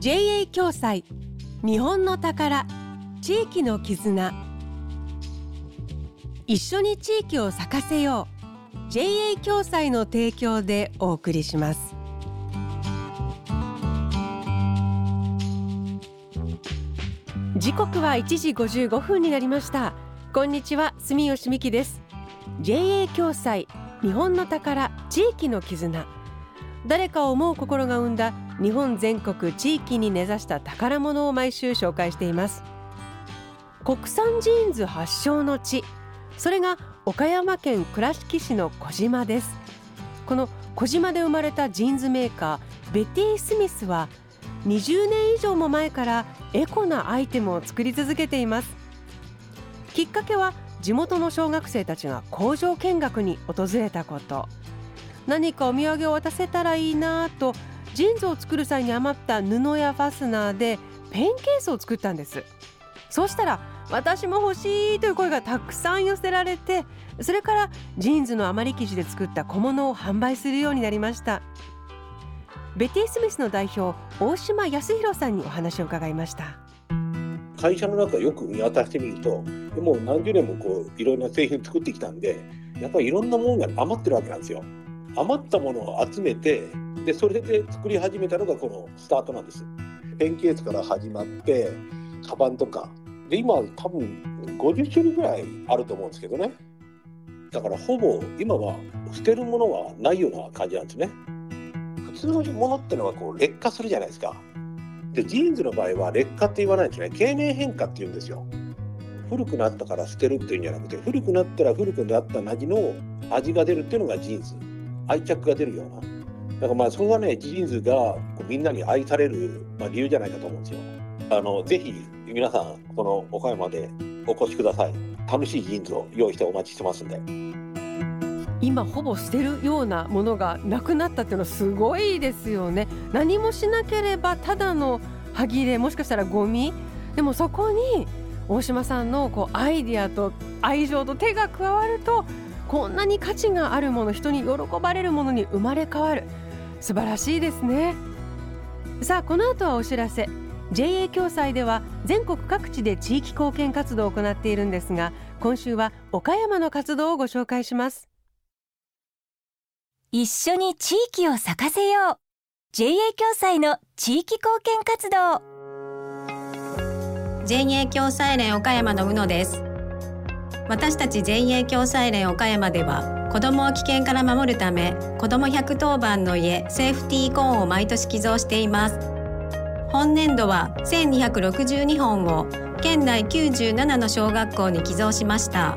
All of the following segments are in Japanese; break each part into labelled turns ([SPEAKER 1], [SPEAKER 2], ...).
[SPEAKER 1] JA 共済。日本の宝。地域の絆。一緒に地域を咲かせよう。JA 共済の提供でお送りします。時刻は1時55分になりました。こんにちは住吉美希です。JA 共済。日本の宝。地域の絆。誰かを思う心が生んだ日本全国地域に根ざした宝物を毎週紹介しています。国産ジーンズ発祥の地。それが岡山県倉敷市の児島です。この児島で生まれたジーンズメーカーベティ・スミスは20年以上も前からエコなアイテムを作り続けています。きっかけは地元の小学生たちが工場見学に訪れたこと。何かお土産を渡せたらいいなとジーンズを作る際に余った布やファスナーでペンケースを作ったんです。そうしたら私も欲しいという声がたくさん寄せられてそれからジーンズの余り生地で作った小物を販売するようになりました。ベティ・スミスの代表大島康弘さんにお話を伺いました。
[SPEAKER 2] 会社の中よく見渡してみるともう何十年もこういろんな製品作ってきたんでやっぱりいろんなものが余ってるわけなんですよ。余ったものを集めてでそれで作り始めたのがこのスタートなんです。ペンケースから始まってカバンとか。で今多分50種類ぐらいあると思うんですけどね。だからほぼ今は捨てるものはないような感じなんですね。普通のものってのはこう劣化するじゃないですか。でジーンズの場合は劣化って言わないんですね。経年変化って言うんですよ。古くなったから捨てるっていうんじゃなくて古くなったら古くなった味の味が出るっていうのがジーンズ。愛着が出るような。だからまあそれはねジーンズがこうみんなに愛される、まあ、理由じゃないかと思うんですよ。あのぜひ皆さんこの岡山でお越しください。楽しいジーンズを用意してお待ちしてますんで。
[SPEAKER 1] 今ほぼ捨てるようなものがなくなったっていうのはすごいですよね。何もしなければただの歯切れもしかしたらゴミ。でもそこに大島さんのこうアイディアと愛情と手が加わるとこんなに価値があるもの人に喜ばれるものに生まれ変わる。素晴らしいですね。さあこの後はお知らせ。JA 共済では全国各地で地域貢献活動を行っているんですが今週は岡山の活動をご紹介します。
[SPEAKER 3] 一緒に地域を咲かせよう。JA 共済の地域貢献活動。
[SPEAKER 4] JA 共済連岡山の宇野です私たち JA 共済連岡山では子どもを危険から守るため子ども110番の家セーフティーコーンを毎年寄贈しています。本年度は1262本を県内97の小学校に寄贈しました。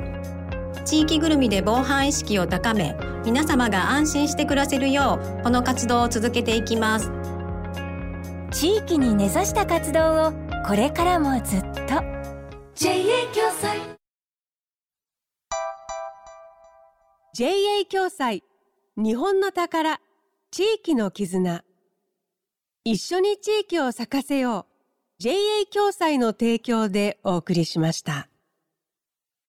[SPEAKER 4] 地域ぐるみで防犯意識を高め皆様が安心して暮らせるようこの活動を続けていきます。
[SPEAKER 3] 地域に根ざした活動をこれからもずっと。
[SPEAKER 1] JA 共済 JA 共済。日本の宝。地域の絆。一緒に地域を咲かせよう。JA 共済の提供でお送りしました。